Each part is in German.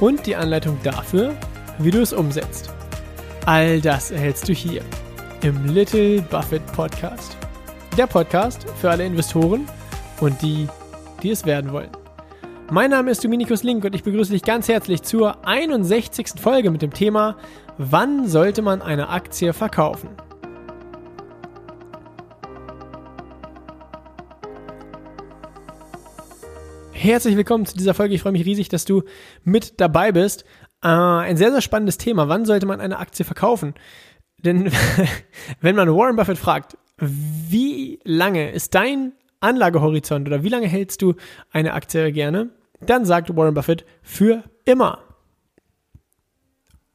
und die Anleitung dafür, wie du es umsetzt. All das erhältst du hier im Little Buffett Podcast. Der Podcast für alle Investoren und die, die es werden wollen. Mein Name ist Dominikus Link und ich begrüße dich ganz herzlich zur 61. Folge mit dem Thema Wann sollte man eine Aktie verkaufen? Herzlich willkommen zu dieser Folge. Ich freue mich riesig, dass du mit dabei bist. Äh, ein sehr, sehr spannendes Thema. Wann sollte man eine Aktie verkaufen? Denn wenn man Warren Buffett fragt, wie lange ist dein Anlagehorizont oder wie lange hältst du eine Aktie gerne, dann sagt Warren Buffett für immer.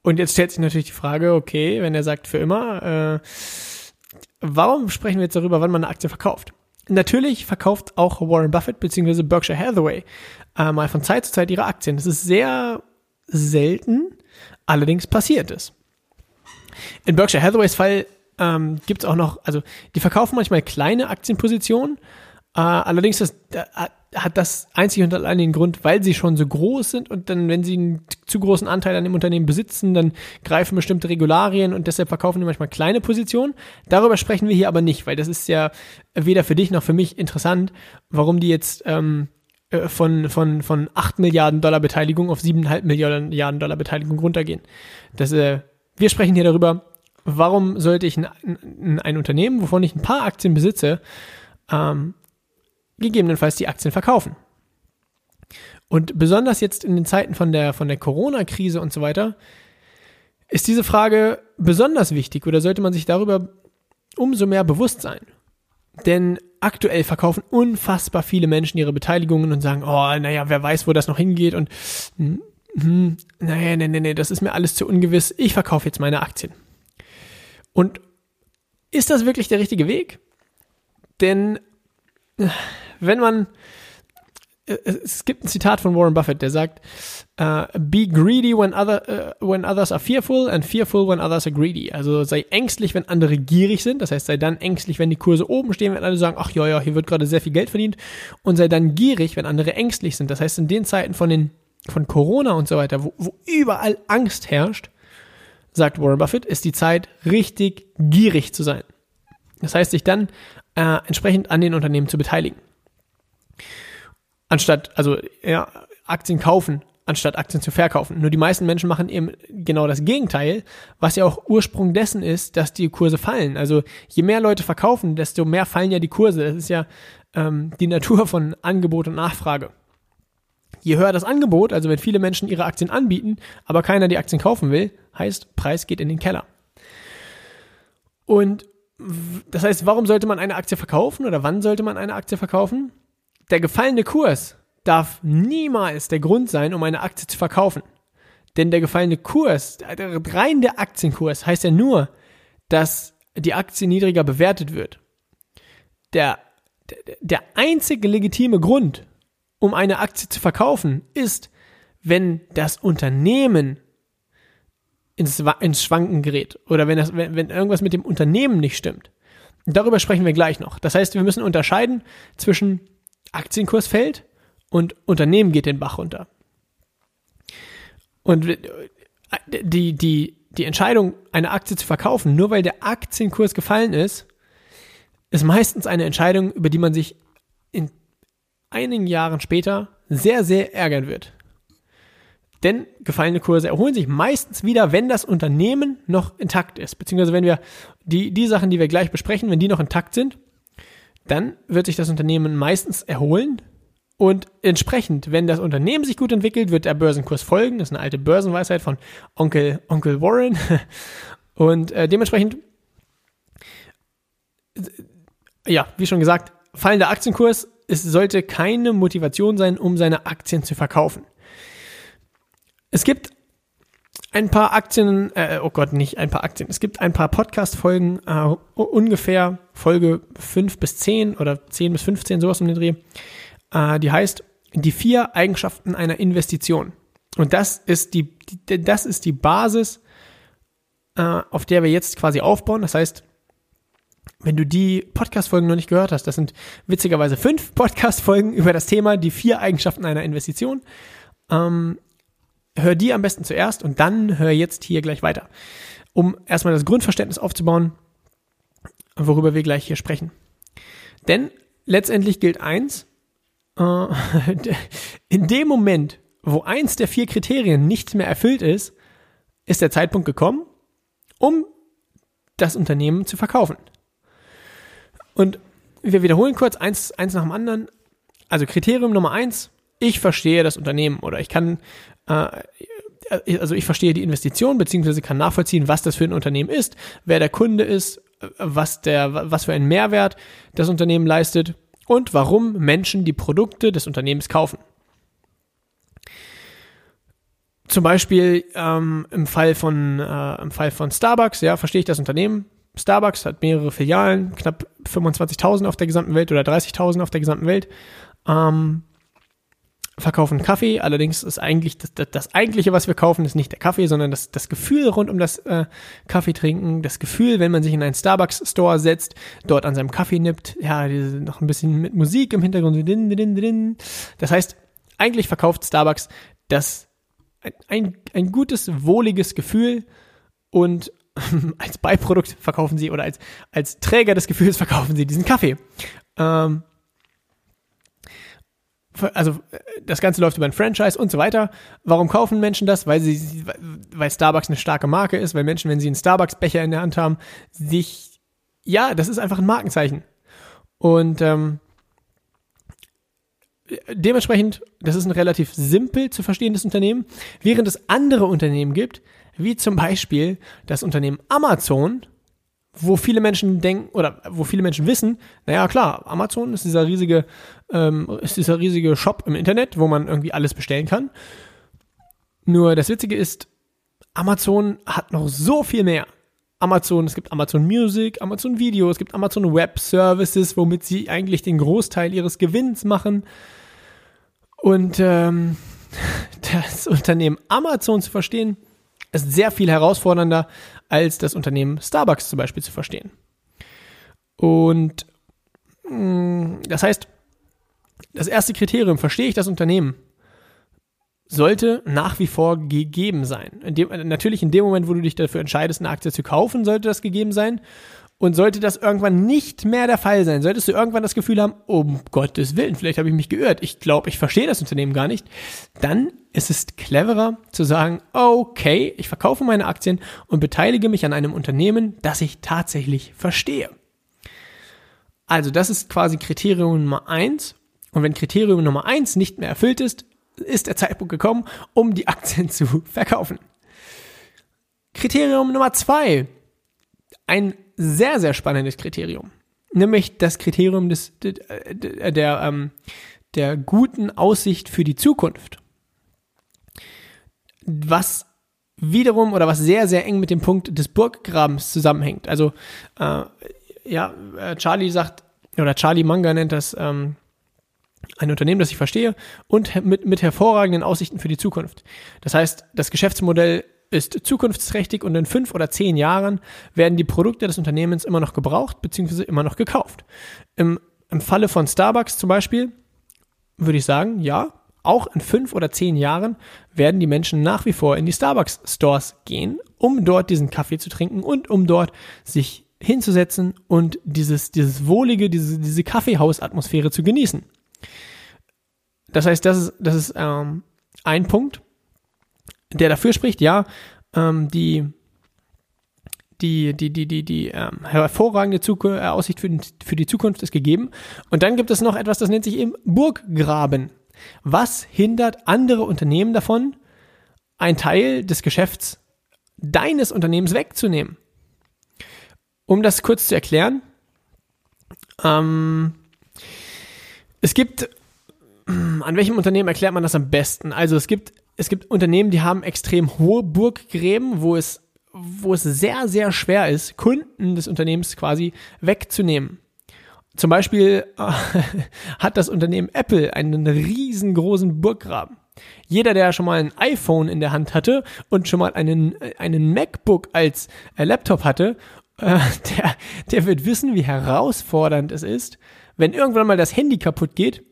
Und jetzt stellt sich natürlich die Frage, okay, wenn er sagt für immer, äh, warum sprechen wir jetzt darüber, wann man eine Aktie verkauft? Natürlich verkauft auch Warren Buffett bzw. Berkshire Hathaway äh, mal von Zeit zu Zeit ihre Aktien. Das ist sehr selten, allerdings passiert es. In Berkshire Hathaways Fall ähm, gibt es auch noch, also die verkaufen manchmal kleine Aktienpositionen, äh, allerdings das, äh, hat das einzig und allein den Grund, weil sie schon so groß sind und dann, wenn sie einen zu großen Anteil an dem Unternehmen besitzen, dann greifen bestimmte Regularien und deshalb verkaufen die manchmal kleine Positionen. Darüber sprechen wir hier aber nicht, weil das ist ja weder für dich noch für mich interessant, warum die jetzt ähm, äh, von, von, von 8 Milliarden Dollar Beteiligung auf 7,5 Milliarden Dollar Beteiligung runtergehen. Das, äh, wir sprechen hier darüber, warum sollte ich ein, ein, ein Unternehmen, wovon ich ein paar Aktien besitze, ähm, gegebenenfalls die Aktien verkaufen. Und besonders jetzt in den Zeiten von der, von der Corona-Krise und so weiter, ist diese Frage besonders wichtig oder sollte man sich darüber umso mehr bewusst sein. Denn aktuell verkaufen unfassbar viele Menschen ihre Beteiligungen und sagen, oh, naja, wer weiß, wo das noch hingeht und hm, hm, naja, nee, nee, nee, das ist mir alles zu ungewiss, ich verkaufe jetzt meine Aktien. Und ist das wirklich der richtige Weg? Denn wenn man, äh, es gibt ein Zitat von Warren Buffett, der sagt, uh, be greedy when, other, uh, when others are fearful and fearful when others are greedy. Also sei ängstlich, wenn andere gierig sind. Das heißt, sei dann ängstlich, wenn die Kurse oben stehen, wenn alle sagen, ach ja, ja, hier wird gerade sehr viel Geld verdient. Und sei dann gierig, wenn andere ängstlich sind. Das heißt, in den Zeiten von den, von Corona und so weiter, wo, wo überall Angst herrscht, sagt Warren Buffett, ist die Zeit richtig gierig zu sein. Das heißt, sich dann äh, entsprechend an den Unternehmen zu beteiligen. Anstatt, also ja, Aktien kaufen, anstatt Aktien zu verkaufen. Nur die meisten Menschen machen eben genau das Gegenteil, was ja auch Ursprung dessen ist, dass die Kurse fallen. Also je mehr Leute verkaufen, desto mehr fallen ja die Kurse. Das ist ja ähm, die Natur von Angebot und Nachfrage. Je höher das Angebot, also wenn viele Menschen ihre Aktien anbieten, aber keiner die Aktien kaufen will, heißt, Preis geht in den Keller. Und das heißt, warum sollte man eine Aktie verkaufen oder wann sollte man eine Aktie verkaufen? Der gefallene Kurs darf niemals der Grund sein, um eine Aktie zu verkaufen. Denn der gefallene Kurs, rein der Aktienkurs, heißt ja nur, dass die Aktie niedriger bewertet wird. Der, der einzige legitime Grund, um eine Aktie zu verkaufen, ist, wenn das Unternehmen ins, ins Schwanken gerät oder wenn, das, wenn, wenn irgendwas mit dem Unternehmen nicht stimmt. Darüber sprechen wir gleich noch. Das heißt, wir müssen unterscheiden zwischen Aktienkurs fällt und Unternehmen geht den Bach runter. Und die, die, die Entscheidung, eine Aktie zu verkaufen, nur weil der Aktienkurs gefallen ist, ist meistens eine Entscheidung, über die man sich in einigen Jahren später sehr, sehr ärgern wird. Denn gefallene Kurse erholen sich meistens wieder, wenn das Unternehmen noch intakt ist. Beziehungsweise wenn wir die, die Sachen, die wir gleich besprechen, wenn die noch intakt sind, dann wird sich das Unternehmen meistens erholen. Und entsprechend, wenn das Unternehmen sich gut entwickelt, wird der Börsenkurs folgen. Das ist eine alte Börsenweisheit von Onkel, Onkel Warren. Und äh, dementsprechend, ja, wie schon gesagt, fallender Aktienkurs, es sollte keine Motivation sein, um seine Aktien zu verkaufen. Es gibt ein paar Aktien, äh, oh Gott, nicht ein paar Aktien. Es gibt ein paar Podcast-Folgen, äh, ungefähr Folge 5 bis 10 oder 10 bis 15, sowas um den Dreh. Äh, die heißt Die vier Eigenschaften einer Investition. Und das ist die, die das ist die Basis, äh, auf der wir jetzt quasi aufbauen. Das heißt, wenn du die Podcast-Folgen noch nicht gehört hast, das sind witzigerweise fünf Podcast-Folgen über das Thema die vier Eigenschaften einer Investition. Ähm, hör die am besten zuerst und dann hör jetzt hier gleich weiter, um erstmal das Grundverständnis aufzubauen, worüber wir gleich hier sprechen. Denn letztendlich gilt eins, äh, in dem Moment, wo eins der vier Kriterien nicht mehr erfüllt ist, ist der Zeitpunkt gekommen, um das Unternehmen zu verkaufen. Und wir wiederholen kurz eins, eins nach dem anderen. Also Kriterium Nummer eins, ich verstehe das Unternehmen oder ich kann, also ich verstehe die Investition beziehungsweise kann nachvollziehen, was das für ein Unternehmen ist, wer der Kunde ist, was der, was für einen Mehrwert das Unternehmen leistet und warum Menschen die Produkte des Unternehmens kaufen. Zum Beispiel ähm, im Fall von äh, im Fall von Starbucks, ja, verstehe ich das Unternehmen. Starbucks hat mehrere Filialen, knapp 25.000 auf der gesamten Welt oder 30.000 auf der gesamten Welt. Ähm, verkaufen Kaffee. Allerdings ist eigentlich das, das, das, eigentliche, was wir kaufen, ist nicht der Kaffee, sondern das, das Gefühl rund um das äh, Kaffee trinken. Das Gefühl, wenn man sich in einen Starbucks Store setzt, dort an seinem Kaffee nippt, ja, noch ein bisschen mit Musik im Hintergrund. Das heißt, eigentlich verkauft Starbucks das ein, ein, gutes, wohliges Gefühl und als Beiprodukt verkaufen sie oder als, als Träger des Gefühls verkaufen sie diesen Kaffee. Ähm, also das Ganze läuft über ein Franchise und so weiter. Warum kaufen Menschen das? Weil sie, weil Starbucks eine starke Marke ist, weil Menschen, wenn sie einen Starbucks-Becher in der Hand haben, sich, ja, das ist einfach ein Markenzeichen. Und ähm, dementsprechend, das ist ein relativ simpel zu verstehendes Unternehmen, während es andere Unternehmen gibt, wie zum Beispiel das Unternehmen Amazon, wo viele Menschen denken oder wo viele Menschen wissen, naja klar, Amazon ist dieser riesige, ähm, ist dieser riesige Shop im Internet, wo man irgendwie alles bestellen kann. Nur das Witzige ist, Amazon hat noch so viel mehr. Amazon, es gibt Amazon Music, Amazon Video, es gibt Amazon Web Services, womit sie eigentlich den Großteil ihres Gewinns machen. Und ähm, das Unternehmen Amazon zu verstehen, ist sehr viel herausfordernder, als das Unternehmen Starbucks zum Beispiel zu verstehen. Und mh, mm, das heißt, das erste Kriterium, verstehe ich das Unternehmen, sollte nach wie vor gegeben sein. In dem, natürlich in dem Moment, wo du dich dafür entscheidest, eine Aktie zu kaufen, sollte das gegeben sein. Und sollte das irgendwann nicht mehr der Fall sein, solltest du irgendwann das Gefühl haben, um Gottes Willen, vielleicht habe ich mich geirrt, ich glaube, ich verstehe das Unternehmen gar nicht, dann ist es cleverer zu sagen, okay, ich verkaufe meine Aktien und beteilige mich an einem Unternehmen, das ich tatsächlich verstehe. Also das ist quasi Kriterium Nummer eins. Und wenn Kriterium Nummer eins nicht mehr erfüllt ist, ist der Zeitpunkt gekommen, um die Aktien zu verkaufen. Kriterium Nummer zwei. Ein sehr, sehr spannendes Kriterium. Nämlich das Kriterium des, der, der, ähm, der guten Aussicht für die Zukunft. Was wiederum oder was sehr, sehr eng mit dem Punkt des Burggrabens zusammenhängt. Also, äh, ja, äh, Charlie sagt, oder Charlie Manga nennt das ähm, ein Unternehmen, das ich verstehe und mit, mit hervorragenden Aussichten für die Zukunft. Das heißt, das Geschäftsmodell ist zukunftsträchtig und in fünf oder zehn Jahren werden die Produkte des Unternehmens immer noch gebraucht bzw. immer noch gekauft. Im, Im Falle von Starbucks zum Beispiel würde ich sagen, ja, auch in fünf oder zehn Jahren werden die Menschen nach wie vor in die Starbucks Stores gehen, um dort diesen Kaffee zu trinken und um dort sich hinzusetzen und dieses, dieses wohlige, diese, diese Kaffeehausatmosphäre zu genießen. Das heißt, das ist, das ist ähm, ein Punkt der dafür spricht, ja, ähm, die die, die, die, die, die ähm, hervorragende Zukunft, äh, Aussicht für, für die Zukunft ist gegeben. Und dann gibt es noch etwas, das nennt sich eben Burggraben. Was hindert andere Unternehmen davon, einen Teil des Geschäfts deines Unternehmens wegzunehmen? Um das kurz zu erklären, ähm, es gibt, an welchem Unternehmen erklärt man das am besten? Also es gibt es gibt Unternehmen, die haben extrem hohe Burggräben, wo es, wo es sehr, sehr schwer ist, Kunden des Unternehmens quasi wegzunehmen. Zum Beispiel äh, hat das Unternehmen Apple einen riesengroßen Burggraben. Jeder, der schon mal ein iPhone in der Hand hatte und schon mal einen, einen MacBook als äh, Laptop hatte, äh, der, der wird wissen, wie herausfordernd es ist, wenn irgendwann mal das Handy kaputt geht,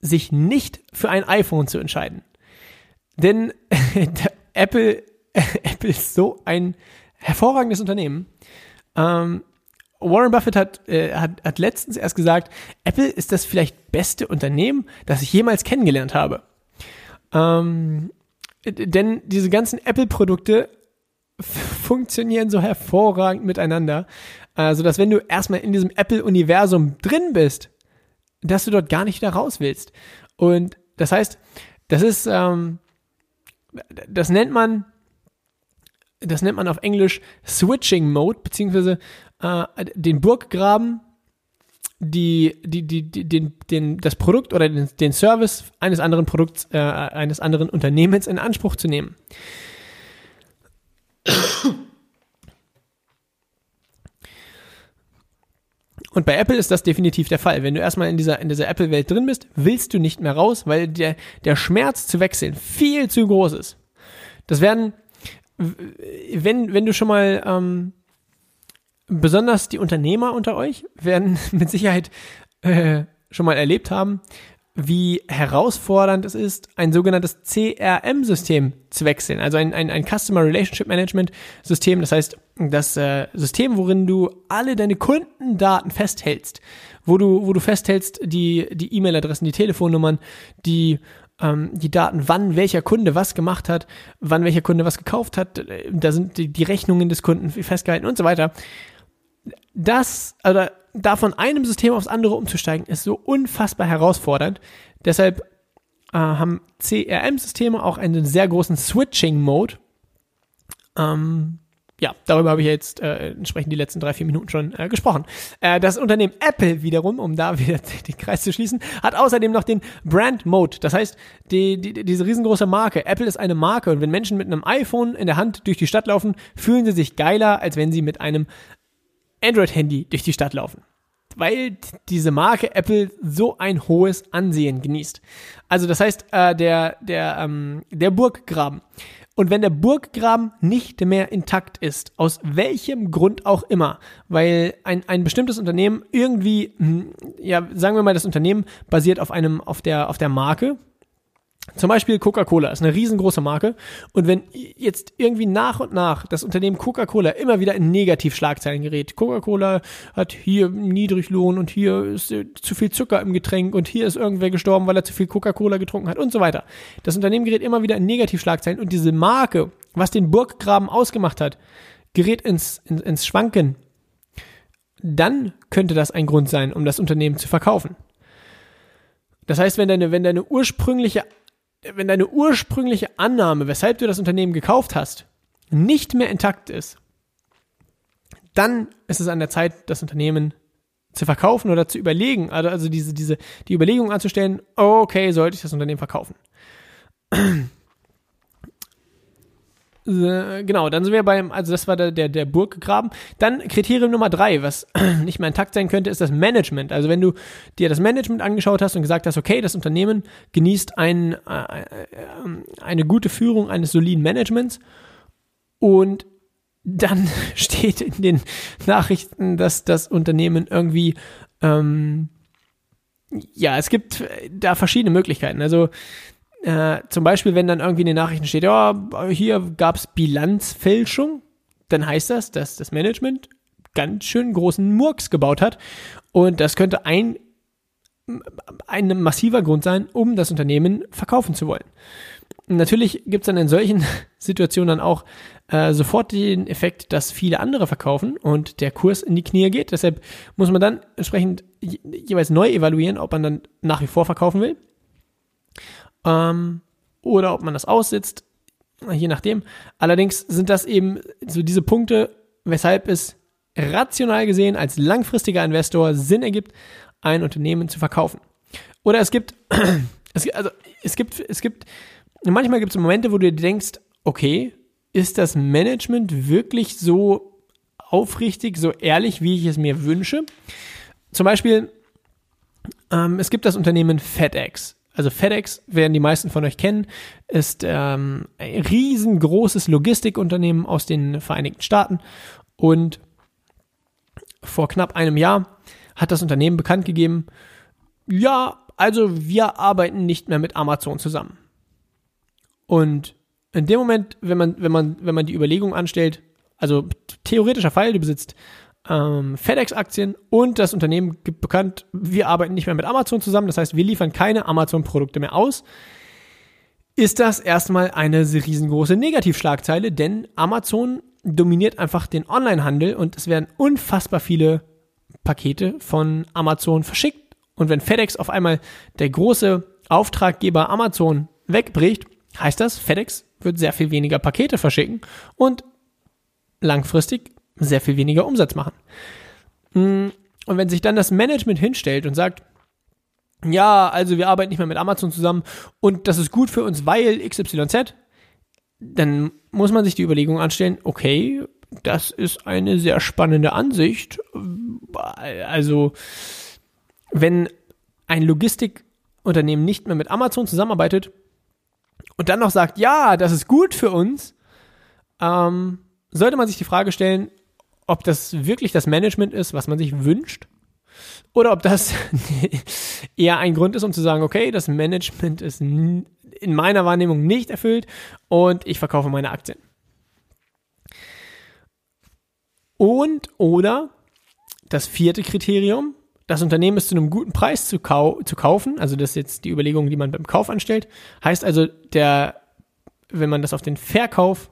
sich nicht für ein iPhone zu entscheiden. Denn Apple, Apple ist so ein hervorragendes Unternehmen. Ähm, Warren Buffett hat, äh, hat, hat letztens erst gesagt, Apple ist das vielleicht beste Unternehmen, das ich jemals kennengelernt habe. Ähm, denn diese ganzen Apple-Produkte funktionieren so hervorragend miteinander, also dass wenn du erstmal in diesem Apple-Universum drin bist, dass du dort gar nicht wieder raus willst. Und das heißt, das ist, ähm, das nennt man, das nennt man auf Englisch Switching Mode, beziehungsweise äh, den Burggraben, die, die, die, die, den, den, das Produkt oder den, den Service eines anderen Produkts, äh, eines anderen Unternehmens in Anspruch zu nehmen. Und bei Apple ist das definitiv der Fall. Wenn du erstmal in dieser, in dieser Apple-Welt drin bist, willst du nicht mehr raus, weil der, der Schmerz zu wechseln viel zu groß ist. Das werden, wenn, wenn du schon mal, ähm, besonders die Unternehmer unter euch werden mit Sicherheit äh, schon mal erlebt haben, wie herausfordernd es ist, ein sogenanntes CRM-System zu wechseln, also ein, ein, ein Customer Relationship Management System. Das heißt, das äh, System, worin du alle deine Kundendaten festhältst, wo du, wo du festhältst die, die E-Mail-Adressen, die Telefonnummern, die, ähm, die Daten, wann welcher Kunde was gemacht hat, wann welcher Kunde was gekauft hat, da sind die, die Rechnungen des Kunden festgehalten und so weiter. Das, also da von einem System aufs andere umzusteigen, ist so unfassbar herausfordernd. Deshalb äh, haben CRM-Systeme auch einen sehr großen Switching-Mode. Ähm, ja, darüber habe ich jetzt äh, entsprechend die letzten drei, vier Minuten schon äh, gesprochen. Äh, das Unternehmen Apple wiederum, um da wieder den Kreis zu schließen, hat außerdem noch den Brand Mode. Das heißt, die, die, diese riesengroße Marke. Apple ist eine Marke und wenn Menschen mit einem iPhone in der Hand durch die Stadt laufen, fühlen sie sich geiler, als wenn sie mit einem Android-Handy durch die Stadt laufen. Weil diese Marke Apple so ein hohes Ansehen genießt. Also das heißt, äh, der, der, ähm, der Burggraben. Und wenn der Burggraben nicht mehr intakt ist, aus welchem Grund auch immer, weil ein, ein bestimmtes Unternehmen irgendwie, hm, ja, sagen wir mal, das Unternehmen basiert auf einem, auf der, auf der Marke, zum Beispiel Coca-Cola ist eine riesengroße Marke. Und wenn jetzt irgendwie nach und nach das Unternehmen Coca-Cola immer wieder in Negativschlagzeilen gerät, Coca-Cola hat hier Niedriglohn und hier ist zu viel Zucker im Getränk und hier ist irgendwer gestorben, weil er zu viel Coca-Cola getrunken hat und so weiter. Das Unternehmen gerät immer wieder in Negativschlagzeilen und diese Marke, was den Burggraben ausgemacht hat, gerät ins, ins, ins Schwanken. Dann könnte das ein Grund sein, um das Unternehmen zu verkaufen. Das heißt, wenn deine, wenn deine ursprüngliche wenn deine ursprüngliche Annahme, weshalb du das Unternehmen gekauft hast, nicht mehr intakt ist, dann ist es an der Zeit, das Unternehmen zu verkaufen oder zu überlegen, also, also diese, diese, die Überlegung anzustellen, okay, sollte ich das Unternehmen verkaufen? Äh, genau, dann sind wir beim, also das war der, der, der Burggraben. Dann Kriterium Nummer drei, was nicht mehr intakt sein könnte, ist das Management. Also wenn du dir das Management angeschaut hast und gesagt hast, okay, das Unternehmen genießt ein, äh, äh, eine gute Führung eines soliden Managements und dann steht in den Nachrichten, dass das Unternehmen irgendwie ähm, ja, es gibt da verschiedene Möglichkeiten. Also äh, zum Beispiel, wenn dann irgendwie in den Nachrichten steht, ja, hier gab es Bilanzfälschung, dann heißt das, dass das Management ganz schön großen Murks gebaut hat. Und das könnte ein, ein massiver Grund sein, um das Unternehmen verkaufen zu wollen. natürlich gibt es dann in solchen Situationen dann auch äh, sofort den Effekt, dass viele andere verkaufen und der Kurs in die Knie geht. Deshalb muss man dann entsprechend jeweils neu evaluieren, ob man dann nach wie vor verkaufen will ähm, oder ob man das aussitzt, je nachdem. Allerdings sind das eben so diese Punkte, weshalb es rational gesehen als langfristiger Investor Sinn ergibt, ein Unternehmen zu verkaufen. Oder es gibt, es, also es gibt, es gibt manchmal gibt es Momente, wo du dir denkst, okay, ist das Management wirklich so aufrichtig, so ehrlich, wie ich es mir wünsche? Zum Beispiel, ähm, es gibt das Unternehmen FedEx. Also FedEx, werden die meisten von euch kennen, ist ähm, ein riesengroßes Logistikunternehmen aus den Vereinigten Staaten und vor knapp einem Jahr hat das Unternehmen bekannt gegeben, ja, also wir arbeiten nicht mehr mit Amazon zusammen. Und in dem Moment, wenn man, wenn man, wenn man die Überlegung anstellt, also theoretischer Fall, du besitzt ähm, FedEx-Aktien und das Unternehmen gibt bekannt, wir arbeiten nicht mehr mit Amazon zusammen, das heißt, wir liefern keine Amazon-Produkte mehr aus, ist das erstmal eine riesengroße Negativschlagzeile, denn Amazon dominiert einfach den Onlinehandel und es werden unfassbar viele Pakete von Amazon verschickt. Und wenn FedEx auf einmal der große Auftraggeber Amazon wegbricht, heißt das, FedEx wird sehr viel weniger Pakete verschicken und langfristig sehr viel weniger Umsatz machen. Mm, und wenn sich dann das Management hinstellt und sagt, ja, also wir arbeiten nicht mehr mit Amazon zusammen und das ist gut für uns, weil XYZ, dann muss man sich die Überlegung anstellen, okay, das ist eine sehr spannende Ansicht. Also, wenn ein Logistikunternehmen nicht mehr mit Amazon zusammenarbeitet und dann noch sagt, ja, das ist gut für uns, ähm, sollte man sich die Frage stellen, ob das wirklich das Management ist, was man sich wünscht, oder ob das eher ein Grund ist, um zu sagen, okay, das Management ist in meiner Wahrnehmung nicht erfüllt und ich verkaufe meine Aktien. Und oder das vierte Kriterium, das Unternehmen ist zu einem guten Preis zu, kau zu kaufen, also das ist jetzt die Überlegung, die man beim Kauf anstellt, heißt also, der, wenn man das auf den Verkauf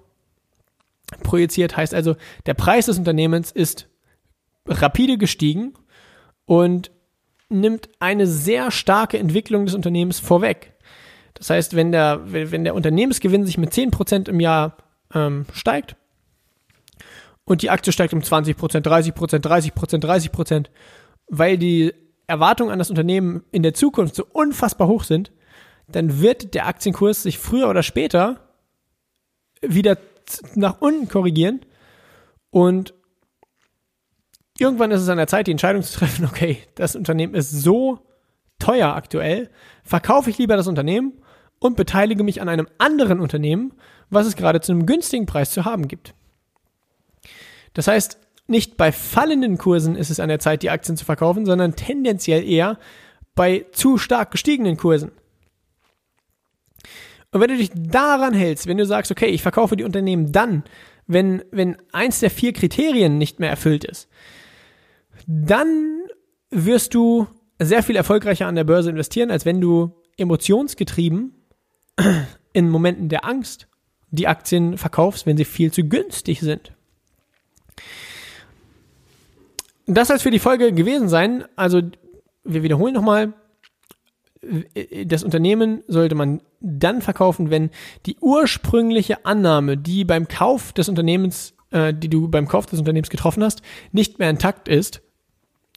projiziert, heißt also, der Preis des Unternehmens ist rapide gestiegen und nimmt eine sehr starke Entwicklung des Unternehmens vorweg. Das heißt, wenn der, wenn der Unternehmensgewinn sich mit 10% im Jahr ähm, steigt und die Aktie steigt um 20%, 30%, 30%, 30%, weil die Erwartungen an das Unternehmen in der Zukunft so unfassbar hoch sind, dann wird der Aktienkurs sich früher oder später wieder nach unten korrigieren und irgendwann ist es an der Zeit, die Entscheidung zu treffen, okay, das Unternehmen ist so teuer aktuell, verkaufe ich lieber das Unternehmen und beteilige mich an einem anderen Unternehmen, was es gerade zu einem günstigen Preis zu haben gibt. Das heißt, nicht bei fallenden Kursen ist es an der Zeit, die Aktien zu verkaufen, sondern tendenziell eher bei zu stark gestiegenen Kursen. Und wenn du dich daran hältst, wenn du sagst, okay, ich verkaufe die Unternehmen dann, wenn, wenn eins der vier Kriterien nicht mehr erfüllt ist, dann wirst du sehr viel erfolgreicher an der Börse investieren, als wenn du emotionsgetrieben in Momenten der Angst die Aktien verkaufst, wenn sie viel zu günstig sind. Das soll es für die Folge gewesen sein. Also, wir wiederholen nochmal das Unternehmen sollte man dann verkaufen, wenn die ursprüngliche Annahme, die beim Kauf des Unternehmens, äh, die du beim Kauf des Unternehmens getroffen hast, nicht mehr intakt ist.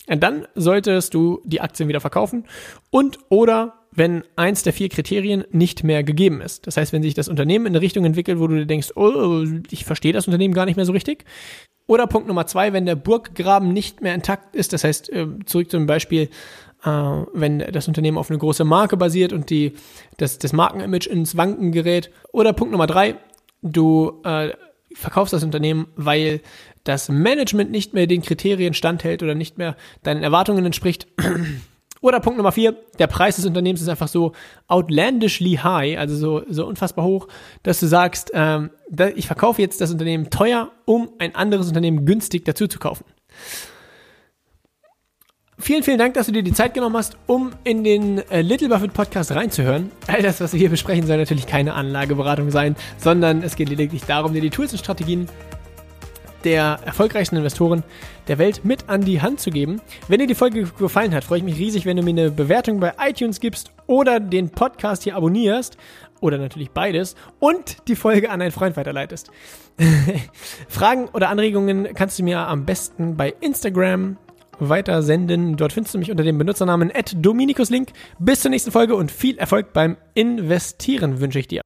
Und dann solltest du die Aktien wieder verkaufen und oder wenn eins der vier Kriterien nicht mehr gegeben ist. Das heißt, wenn sich das Unternehmen in eine Richtung entwickelt, wo du dir denkst, oh, ich verstehe das Unternehmen gar nicht mehr so richtig. Oder Punkt Nummer zwei, wenn der Burggraben nicht mehr intakt ist. Das heißt, äh, zurück zum Beispiel, äh, wenn das Unternehmen auf eine große Marke basiert und die, das, das Markenimage ins Wanken gerät. Oder Punkt Nummer drei, du äh, verkaufst das Unternehmen, weil das Management nicht mehr den Kriterien standhält oder nicht mehr deinen Erwartungen entspricht. Oder Punkt Nummer vier, der Preis des Unternehmens ist einfach so outlandishly high, also so, so unfassbar hoch, dass du sagst, ähm, ich verkaufe jetzt das Unternehmen teuer, um ein anderes Unternehmen günstig dazu zu kaufen. Vielen, vielen Dank, dass du dir die Zeit genommen hast, um in den äh, Little Buffett Podcast reinzuhören. All das, was wir hier besprechen, soll natürlich keine Anlageberatung sein, sondern es geht lediglich darum, dir die Tools und Strategien der erfolgreichsten Investoren der Welt mit an die Hand zu geben. Wenn dir die Folge gefallen hat, freue ich mich riesig, wenn du mir eine Bewertung bei iTunes gibst oder den Podcast hier abonnierst oder natürlich beides und die Folge an einen Freund weiterleitest. Fragen oder Anregungen kannst du mir am besten bei Instagram weiter senden. Dort findest du mich unter dem Benutzernamen @dominikuslink. Bis zur nächsten Folge und viel Erfolg beim Investieren wünsche ich dir.